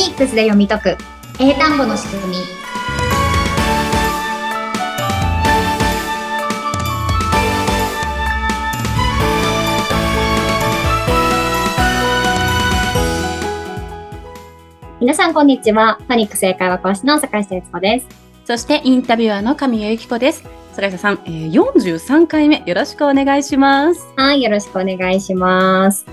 ニックスで読み解く英単語の仕組み皆さんこんにちは。フォニックス英会話講師の坂下悦子です。そしてインタビュアーの神谷由紀子です。坂下さん、えー、43回目よろしくお願いします。はい、よろしくお願いします。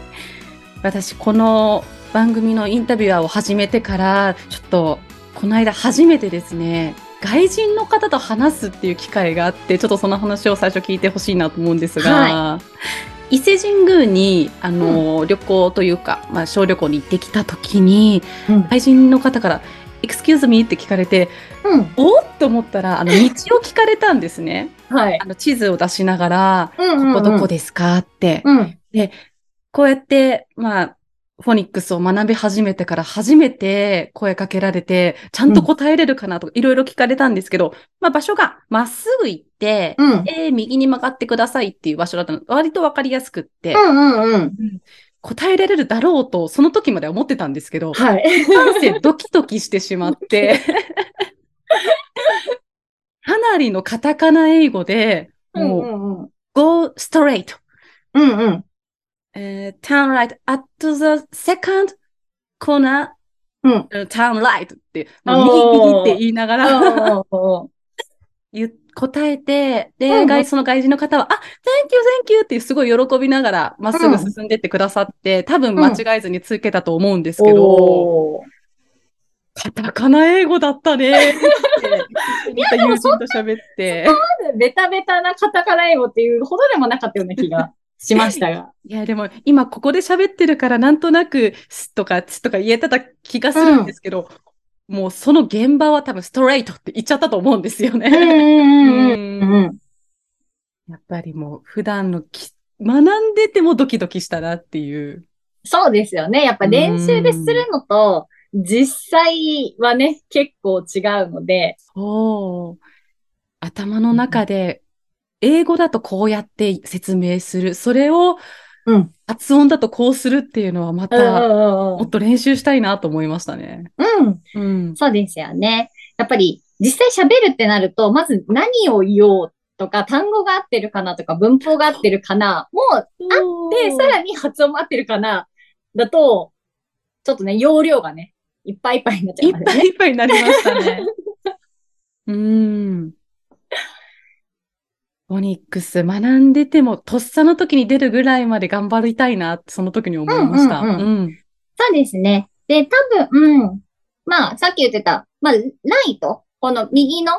私、この番組のインタビュアーを始めてから、ちょっと、この間初めてですね、外人の方と話すっていう機会があって、ちょっとその話を最初聞いてほしいなと思うんですが、は伊勢神宮に、あの、旅行というか、まあ、小旅行に行ってきた時に、うん。外人の方から、excuse me って聞かれて、うん。おっと思ったら、あの、道を聞かれたんですね。はいあ。の、地図を出しながら、うんここどこですかって。うん。こうやって、まあ、フォニックスを学び始めてから初めて声かけられて、ちゃんと答えれるかなとか、いろいろ聞かれたんですけど、まあ場所がまっすぐ行って、うん。えー右に曲がってくださいっていう場所だったの。割とわかりやすくって、うんうんうん。答えられるだろうと、その時までは思ってたんですけど、はい。なんせドキドキしてしまって、かなりのカタカナ英語で、もう、んうん。go straight うんうん。えー turn right at the second corner, うん。uh, turn right って、もう。おー。右右って言いながら答えて、で、うん。うん外その外人の方は、あ、thank you, thank you ってすごい喜びながらまっすぐ進んでってくださって、多分間違えずにつけたと思うんですけど、カタカナ英語だったねって、似た友人と喋って。ベタベタなカタカナ英語っていうほどでもなかったような気がしましたが。いや、でも今ここで喋ってるからなんとなく、すとかつとか言えてた気がするんですけど、もうその現場は多分ストレートって言っちゃったと思うんですよね。うんうんうんうん。やっぱりもう普段のき学んでてもドキドキしたなっていう。そうですよね。やっぱ練習でするのと、実際はね、結構違うので。そう。頭の中で、英語だとこうやって説明する。それをうん。発音だとこうするっていうのはまうんた、うんもっと練習したいなと思いましたね。うん。うん。そうですよね。やっぱり実際喋るってなると、まず何を言おうとか、単語が合ってるかなとか、文法が合ってるかな、もうで、さらに発音も合ってるかな、だと、ちょっとね、容量がね、いっぱいいっぱいになっちゃいっいますね。ぱいいっぱいになりましたね。うん。フォニックス学んでても、とっさの時に出るぐらいまで頑張りたいなって、その時に思いました。うんうんうんそうですね。で、多分、うん。まあ、さっき言ってた、まあ、ライト、この右の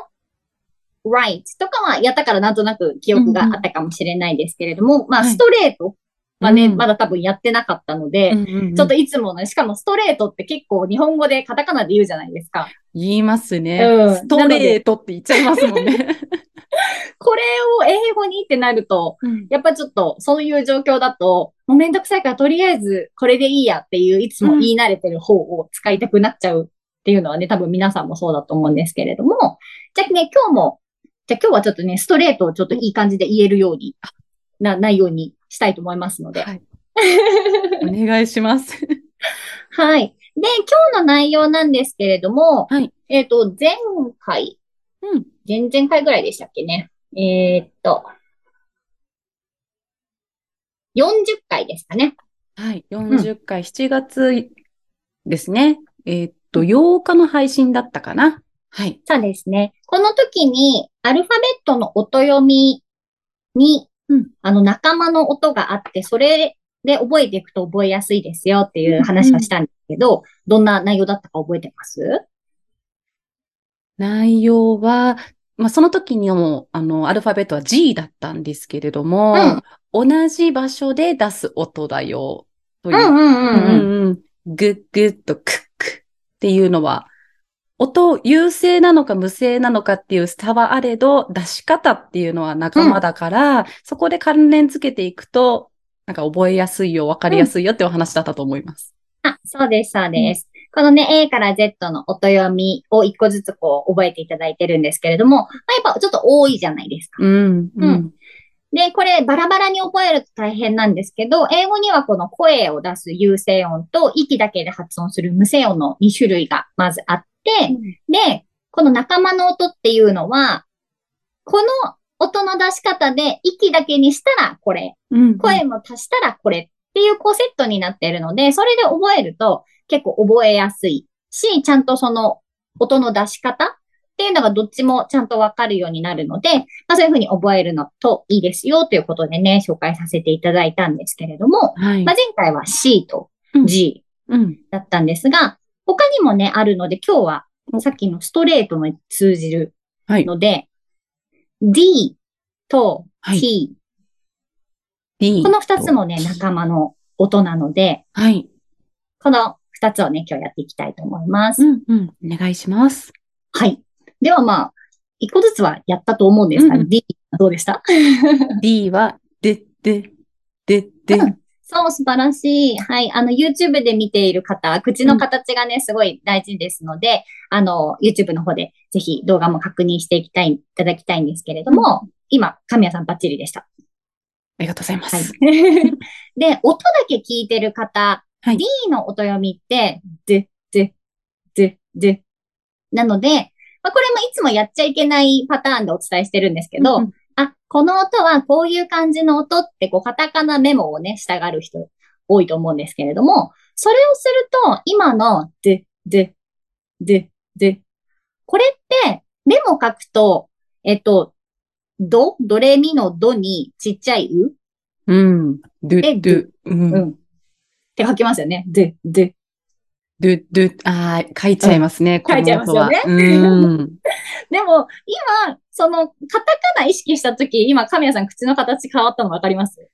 right とかはやったからなんとなく記憶があったかもしれないですけれども、まあ、はいストレートはね、うんまだ多分やってなかったので、うんうんうんちょっといつもね、しかもストレートって結構日本語でカタカナで言うじゃないですか。言いますね。うんストレートって言っちゃいますもんね。これを英語にってなると、うんやっぱちょっとそういう状況だと、もうめんどくさいからとりあえずこれでいいやっていういつも言い慣れてる方を使いたくなっちゃうっていうのはね、多分皆さんもそうだと思うんですけれども、じゃあね、今日も、じゃあ今日はちょっとね、ストレートをちょっといい感じで言えるように、な、内容にしたいと思いますので。はい。お願いします。はい。で、今日の内容なんですけれども、はいえっ、と、前回、うん。前々回ぐらいでしたっけね。えーっと、40回ですかね。はい。40回、7月ですね。えーっと、8日の配信だったかな。はい。そうですね。この時に、アルファベットの音読みに、うんあの、仲間の音があって、それで覚えていくと覚えやすいですよっていう話をしたんですけど、どんな内容だったか覚えてます？内容は、まあ、その時にも、あの、アルファベットは G だったんですけれども、同じ場所で出す音だよ、というう。んうんうんうん。うんグッグッとクックっていうのは、音、優勢なのか無勢なのかっていう差はあれど、出し方っていうのは仲間だから、そこで関連付けていくと、なんか覚えやすいよ、わかりやすいよってお話だったと思います。あ、そうです、そうです。このね、A から Z の音読みを一個ずつこう覚えていただいてるんですけれども、まあ、やっぱちょっと多いじゃないですか。うん、うんで、これバラバラに覚えると大変なんですけど、英語にはこの声を出す有声音と息だけで発音する無声音の2種類がまずあって、で、この仲間の音っていうのは、この音の出し方で息だけにしたらこれ、うん。声も足したらこれっていうこうセットになっているので、それで覚えると結構覚えやすいし、ちゃんとその音の出し方っていうのがどっちもちゃんとわかるようになるので、まあそういうふうに覚えるのといいですよということでね、紹介させていただいたんですけれども、はいまあ、。前回は C とうん G うん。だったんですが、他にもね、あるので今日はさっきのストレートの通じるはい。ので、D とはい T、D この二つもね、仲間の音なので、はい。この二つをね、今日やっていきたいと思います。うんうん。お願いします。はい。ではまあ、一個ずつはやったと思うんですが、うん D どうでした？D は、で、で、で、で。うんそう、素晴らしい。はい。あの、YouTube で見ている方、口の形がね、すごい大事ですので、あの、YouTube の方でぜひ動画も確認していきたい、いただきたいんですけれども、今、神谷さんバッチリでした。ありがとうございまはいす。で、音だけ聞いてる方、はい D の音読みって、で、で、で、で。なので、まあ、これもいつもやっちゃいけないパターンでお伝えしてるんですけど、うんあ、この音はこういう感じの音って、こう、カタカナメモをね、したがる人多いと思うんですけれども、それをすると、今の、で、で、で、で、これって、メモ書くと、えっと、ド、ドレミのドにちっちゃいう？うん。ドでゥ、ドゥ、うん。うん。って書きますよね。で、で。ドゥ、ドゥ、ああ、書いちゃいますね。書いちゃいますよねうん。でも、今、その、カタカナ意識したとき、今、神谷さん口の形変わったのわかります？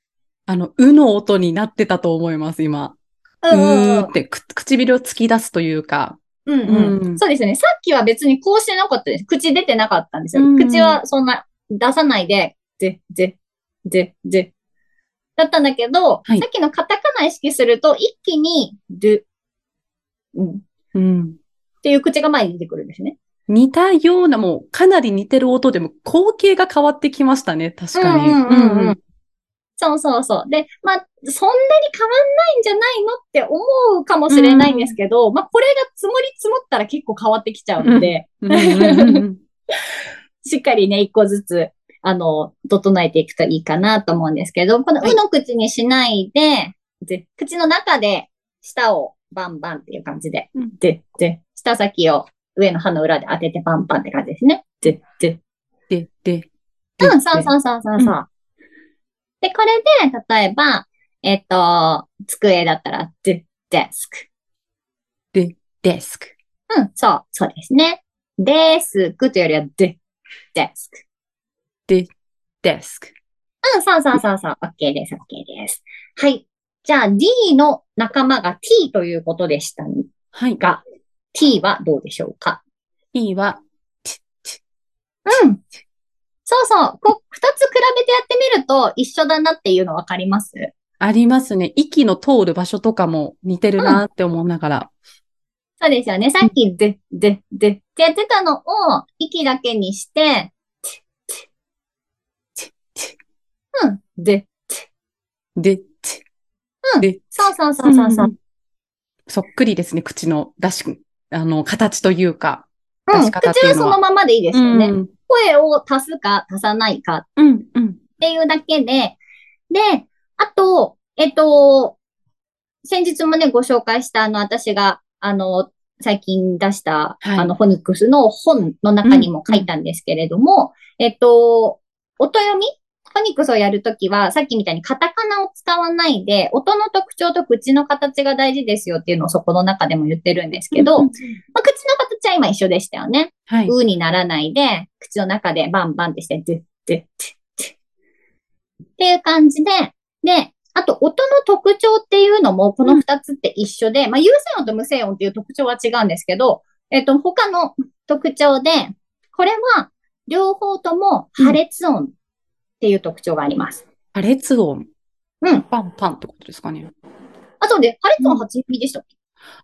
あの、うの音になってたと思います、今。うーってく、唇を突き出すというか。うんうんうんそうですよね。さっきは別にこうしてなかったです。口出てなかったんですよ。うん口はそんな出さないで、ぜ、ぜ、ぜ、ぜ。だったんだけど、はいさっきのカタカナ意識すると、一気に、ドゥ、うん、っうん。ていう口が前に出てくるんですね。似たような、もう、かなり似てる音でも、光景が変わってきましたね、確かに。うんうんうんうんそうそうそう。で、まあ、そんなに変わんないんじゃないのって思うかもしれないんですけど、まあ、これが積もり積もったら結構変わってきちゃうので、うんうんうんうん しっかりね、一個ずつ、あの、整えていくといいかなと思うんですけど、このはいうの口にしないで、で口の中で舌をバンバンっていう感じで、うんで、で、舌先を上の歯の裏で当ててパンパンって感じですね。で、で、で、で。うん、そうそうそうそうそう。で、これで、例えば、えっと、机だったら、で、デスク。デスク。うん、そう、そうですね。デスクというよりは、で、デスク。デスク。うん、そうそうそうそう。OK です、OK です。はい。じゃあ D の仲間が T ということでしたはい。が、T はどうでしょうか？E は、うん。そうそう。こ二つ比べてやってみると一緒だなっていうのわかります？ありますね。息の通る場所とかも似てるなって思いながら。そうですよね。さっき、で、で、でってやってたのを息だけにして、うん、で、で、うんで、そうそうそうそうそう。んそっくりですね、口の出し、あの、形というか。うん、口はそのままでいいですよね。うん、声を足すか足さないかっ。ていうだけで、で、あと、えっと、先日もね、ご紹介した、あの、私が、あの、最近出した、はいあの、フォニックスの本の中にも書いたんですけれども、えっと、音読み？フォニックスをやるときは、さっきみたいにカタカナを使わないで、音の特徴と口の形が大事ですよっていうのをそこの中でも言ってるんですけど、うんまあ、口の形は今一緒でしたよね。はい。うにならないで、口の中でバンバンってして、で、で、で、で。っていう感じで、で、あと音の特徴っていうのもこの二つって一緒で、まあ有声音と無声音っていう特徴は違うんですけど、えっと、他の特徴で、これは両方とも破裂音っていう特徴があります。破裂音？うん。パンパンってことですかね？あ、そうで、破裂音8ミリでしたっけ、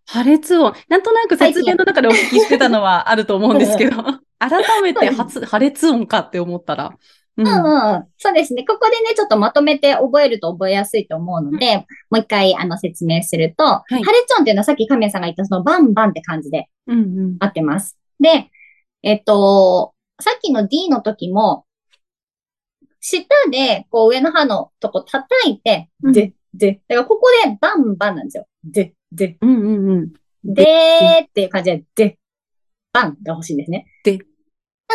破裂音？なんとなく説明の中でお聞きしてたのはあると思うんですけど、改めて初破裂音かって思ったら。うんうんうん。そうですね。ここでね、ちょっとまとめて覚えると覚えやすいと思うので、もう一回、あの、説明すると、いハレツ音っていうのはさっき亀さんが言ったそのバンバンって感じでうんうん。合ってます。で、えっと、さっきの D の時も、舌で、こう上の歯のとこ叩いて、うんで、で、だからここでバンバンなんですよ。で、で、うんうんうん。でーっていう感じで、で、バンが欲しいんですね。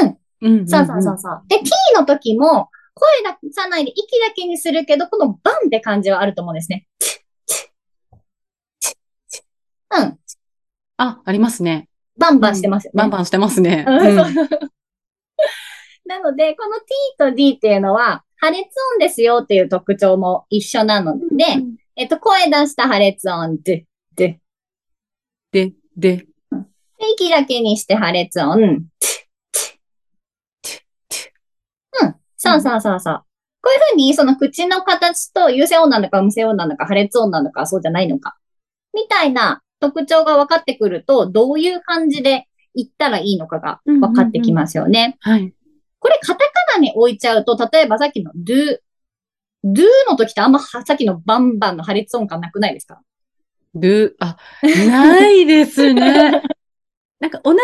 うんうんうん。そうそうそうそう。で、T の時も、声出さないで息だけにするけど、このバンって感じはあると思うんですね。うん。あ、ありますね。バンバンしてますよね。バンバンしてますね。なので、この T と D っていうのは、破裂音ですよっていう特徴も一緒なので、えっと、声出した破裂音、で、で、で、で、で息だけにして破裂音、チッチッうん。そうそうそうそう。こういうふうに、その口の形と有声音なのか無声音なのか破裂音なのかそうじゃないのか、みたいな特徴が分かってくると、どういう感じで言ったらいいのかが分かってきますよね。はい。これカタカナに置いちゃうと、例えばさっきの do、do の時ってあんまはさっきのバンバンの破裂音感なくないですか？る、あ、ないですね。なんか同じよ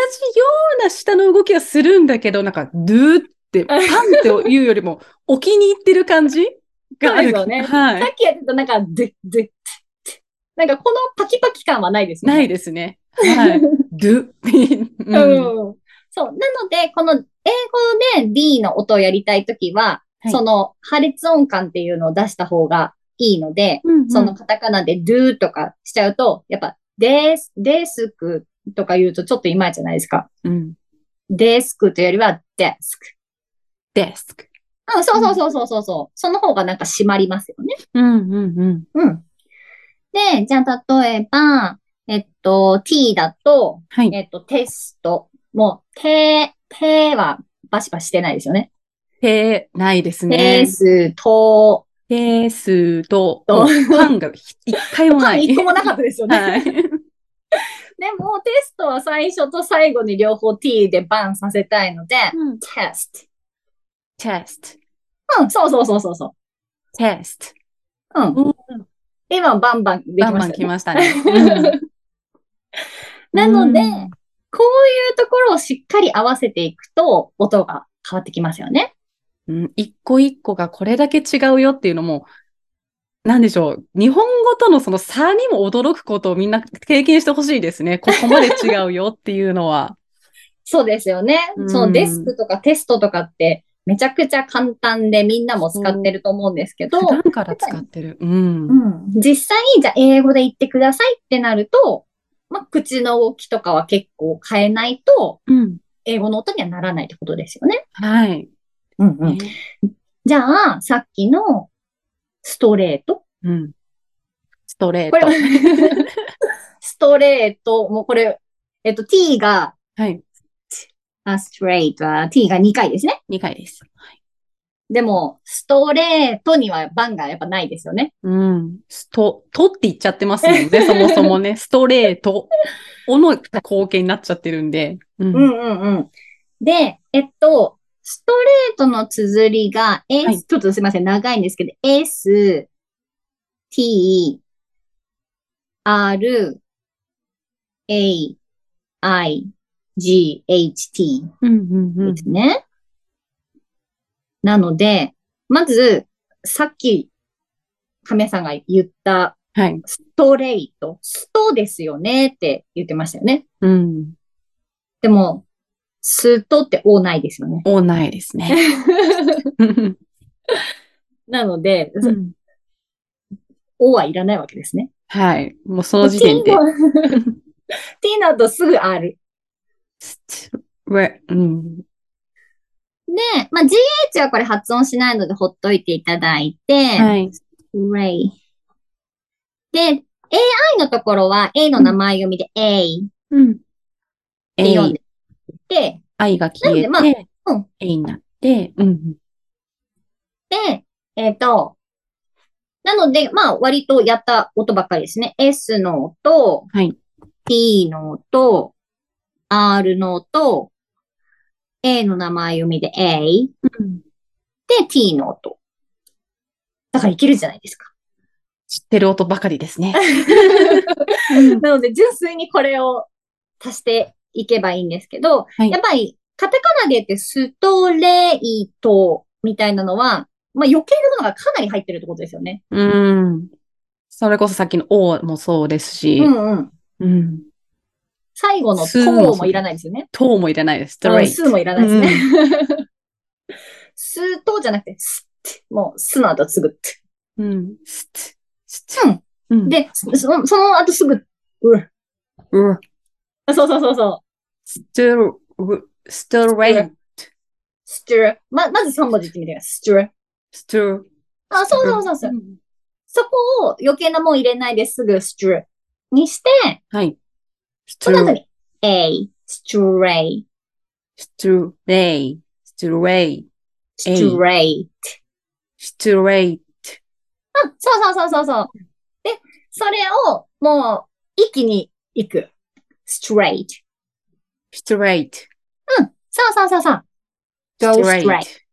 うな下の動きはするんだけど、なんか、ドゥって、パンっていうよりも、置きに入ってる感じがある。よねはい。さっきやってたなんか、で、で、なんかこのパキパキ感はないですよね。ないですね。はい。ドゥ。うんうん。そう。なので、この英語で D の音をやりたいときは、はいその破裂音感っていうのを出した方がいいので、うんそのカタカナで do とかしちゃうと、やっぱ、デス、デスクとか言うとちょっといまいちじゃないですか。うん。デスクというよりはデスク。デスク。うん、そうそうそうそうそうそう。その方がなんか締まりますよね。うん、うん、うん。うん。で、じゃあ例えば、えっと、t だと、はい。えっと、テスト。もう、て、てはバシバシしてないですよね。て、ないですテね。スト、て、す、と、とパンが一回もない。一個もなかったですよね。はい。でも、テストは最初と最後に両方 t でバンさせたいので、うんテスト。テスうん、そうそうそうそうそト。テスト。う。うん。うん今、バンバンできバンバンましたよね。来ましたね。なので、うんこういうところをしっかり合わせていくと、音が変わってきますよね。うん、一個一個がこれだけ違うよっていうのも、なんでしょう。日本語とのその差にも驚くことをみんな経験してほしいですね。ここまで違うよっていうのは。そうですよね。うんそのデスクとかテストとかって、めちゃくちゃ簡単でみんなも使ってると思うんですけど、普段から使ってる。うん。うん、実際にじゃあ英語で言ってくださいってなると、まあ、口の動きとかは結構変えないと、うん。英語の音にはならないってことですよね。はい。うんうん、ねじゃあ、さっきのストレート。うん。ストレーこれ ストレート、もうこれ、えっと、t が、はい。あ、ストレートは t が2回ですね。2回です。でも、ストレートには番がやっぱないですよね。うん。スト、とって言っちゃってますもんね。そもそもね。ストレート。おの貢献になっちゃってるんで。うん。うんうんうん。で、えっと、ストレートの綴りが S、はいちょっとすいません、長いんですけど、S、T、R、A、I、G、H、T うんうんうんですね。なので、まず、さっき、亀さんが言ったはい。ストレート、ストですよねって言ってましたよね。うん。でも、ストっておないですよね。おないですね。なので、うんおはいらないわけですね。はい。もうその時点で T。の T の後すぐ R。れうん。で、まあ、GH はこれ発音しないのでほっといていただいて、はい。Ray。で、AI のところは A の名前読みで A っうん。て読んでいて、愛が消えて、まあうん A になって、うん。で、えっ、と、なので、まあ、割とやった音ばっかりですね。S の音、はい。T の音、R の音、A の名前読みで A。うん。で t の音。だからいけるじゃないですか。知ってる音ばかりですね。なので、純粋にこれを足していけばいいんですけど、はいやっぱり、カタカナで言ってストレートみたいなのは、まあ余計なものがかなり入ってるってことですよね。うん。それこそさっきの O もそうですし、うんうん。うん。最後のスーもいらないですよね。トもいらないです。ストうんレイト。スもいらないですね。スートじゃなくて、スって、もう、スの後すぐって。うん。スッ、スッ。うん。うん。で、そそのその後すぐ、ううあそうそうそうそう。ストル、ストレイト。ストゥま、まず3文字言ってみてください。ストゥストル。あ、そうそうそうそう。そこを余計なもん入れないですぐストゥにして、はい。スその後に A、ストレイ、ストレイ。ストレイ。ストレイ。ストレイ。うん、そうそうそうそうそう。で、それをもう一気に行く。straight。ストレイト。そうそうそうそう。go straight。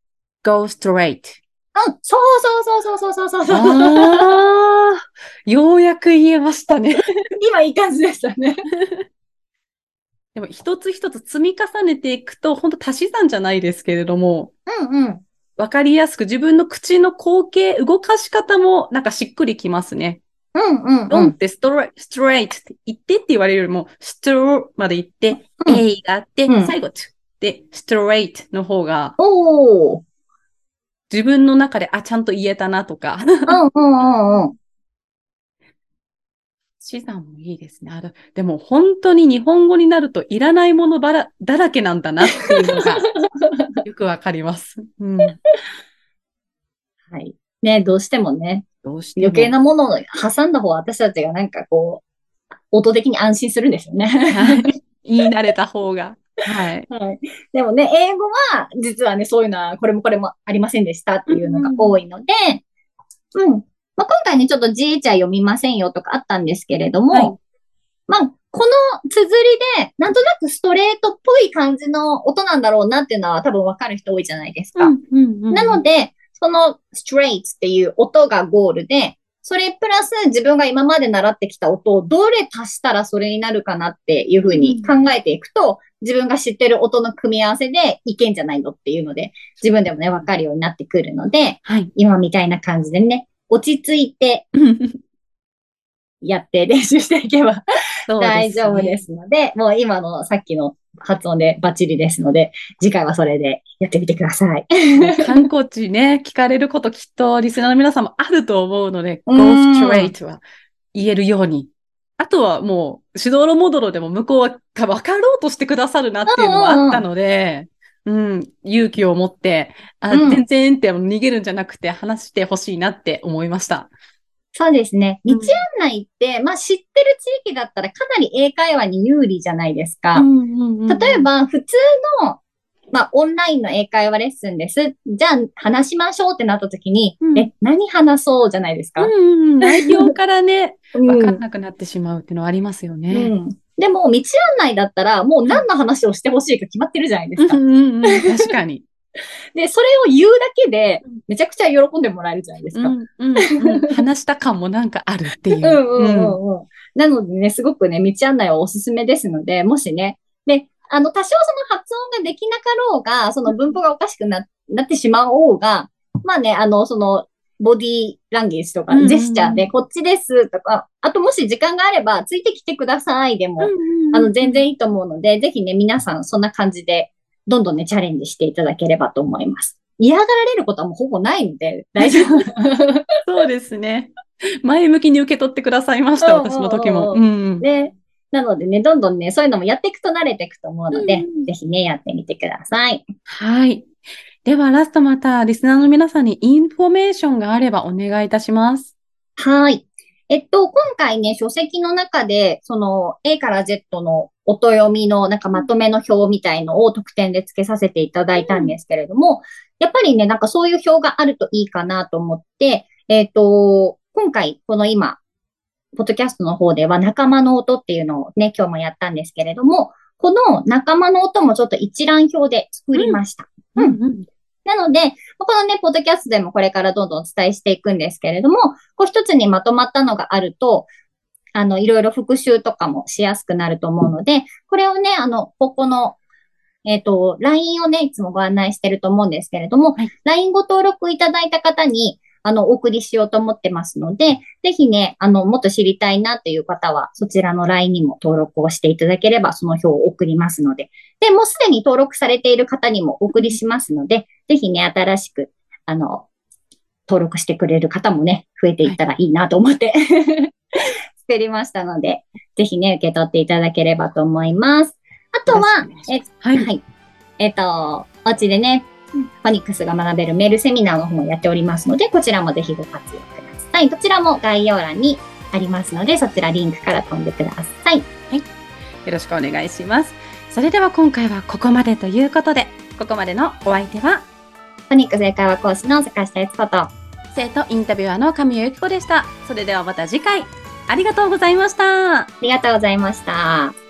go straight. うん、そうそうそうそうそうそうそう。ようやく言えましたね。今いい感じでしたね。でも一つ一つ積み重ねていくと、本当足し算じゃないですけれども、うんうん。わかりやすく自分の口の口形、動かし方もなんかしっくりきますね。うんうんうん。ドンってストレストレートって言ってって言われるよりも、ストロまで言って、うん A があって、うん最後、トで、ストレートの方が、おー。自分の中で、あ、ちゃんと言えたなとか、うんうんうんうん。資産もいいですね。あのでも本当に日本語になるといらないものばらだらけなんだなっていうのが よくわかります。うん、はい。ね、どうしてもね、どうしても余計なものを挟んだ方が私たちがなんかこう、音的に安心するんですよね。はい言い慣れた方が。はい。はい。でもね、英語は、実はね、そういうのは、これもこれもありませんでしたっていうのが多いので、うん。まあ、今回ね、ちょっと G 茶読みませんよとかあったんですけれども、はいまあ、この綴りで、なんとなくストレートっぽい感じの音なんだろうなっていうのは多分わかる人多いじゃないですか。うんうんうんなので、その straight っていう音がゴールで、それプラス自分が今まで習ってきた音をどれ足したらそれになるかなっていうふうに考えていくと、自分が知ってる音の組み合わせでいけんじゃないのっていうので、自分でもね、わかるようになってくるので、はい。今みたいな感じでね、落ち着いてやって練習していけば大丈夫ねですので、もう今のさっきの発音でバッチリですので、次回はそれでやってみてください。観光地ね、聞かれることきっとリスナーの皆さんもあると思うので、う go ん straight は言えるように。あとはもう、しどろもどろでも向こうは多分分かろうとしてくださるなっていうのもあったので、うん、勇気を持って、あ、うん全然って逃げるんじゃなくて話してほしいなって思いました。そうですね。うん道案内って、まあ知ってる地域だったらかなり英会話に有利じゃないですか。例例え、ば、普通の、まあオンラインの英会話レッスンです。じゃあ話しましょうってなった時に、うんえ、何話そうじゃないですか？うんうん、内容からね、うん分かんなくなってしまうっていうのはありますようね。んでも、道案内だったら、もう何の話をしてほしいか決まってるじゃないですか。うんうんうん、確かに。で、それを言うだけで、めちゃくちゃ喜んでもらえるじゃないですか。うんうんうん、話した感もなんかあるっていう。うんうんうんうん。なのでね、すごくね、道案内はおすすめですので、もしね、で、あの、多少その発音ができなかろうが、その文法がおかしくななってしまおうが、まあね、あの、その、ボディーランゲージとかジェスチャーで、こっちですとか、あともし時間があれば、ついてきてくださいでも、うんあの、全然いいと思うので、ぜひね、皆さんそんな感じで、どんどんね、チャレンジしていただければと思います。嫌がられることはもうほぼないので、大丈夫。そうですね。前向きに受け取ってくださいました、うん私の時も。ううん。で、なのでね、どんどんね、そういうのもやっていくと慣れていくと思うので、うんぜひね、やってみてください。はい。では、ラストまた、リスナーの皆さんにインフォメーションがあればお願いいたします。はい。えっと、今回ね、書籍の中で、その A から Z の音読みのなんかまとめの表みたいのを特典で付けさせていただいたんですけれども、やっぱりね、なんかそういう表があるといいかなと思って、えっと、今回、この今、ポッドキャストの方では仲間の音っていうのをね、今日もやったんですけれども、この仲間の音もちょっと一覧表で作りました。うんうん。なので、このね、ポッドキャストでもこれからどんどんお伝えしていくんですけれども、こう一つにまとまったのがあると、あの、いろいろ復習とかもしやすくなると思うので、これをね、あの、ここの、えっ、と、LINE をね、いつもご案内してると思うんですけれども、はい LINE ご登録いただいた方に、あの、お送りしようと思ってますので、ぜひね、あの、もっと知りたいなという方は、そちらの LINE にも登録をしていただければ、その表を送りますので。で、もうすでに登録されている方にもお送りしますので、ぜひね、新しく、あの、登録してくれる方もね、増えていったらいいなと思って、作りましたので、ぜひね、受け取っていただければと思います。あとは、え、はい。はい。えっ、と、お家でね、フォニックスが学べるメールセミナーの方もやっておりますので、こちらもぜひご活用ください。どちらも概要欄にありますので、そちらリンクから飛んでください。よろしくお願いします。それでは今回はここまでということで、ここまでのお相手は、フォニックス英会話講師の坂下悦子と、生徒インタビュアーの神谷由紀子でした。それではまた次回、ありがとうございました。ありがとうございました。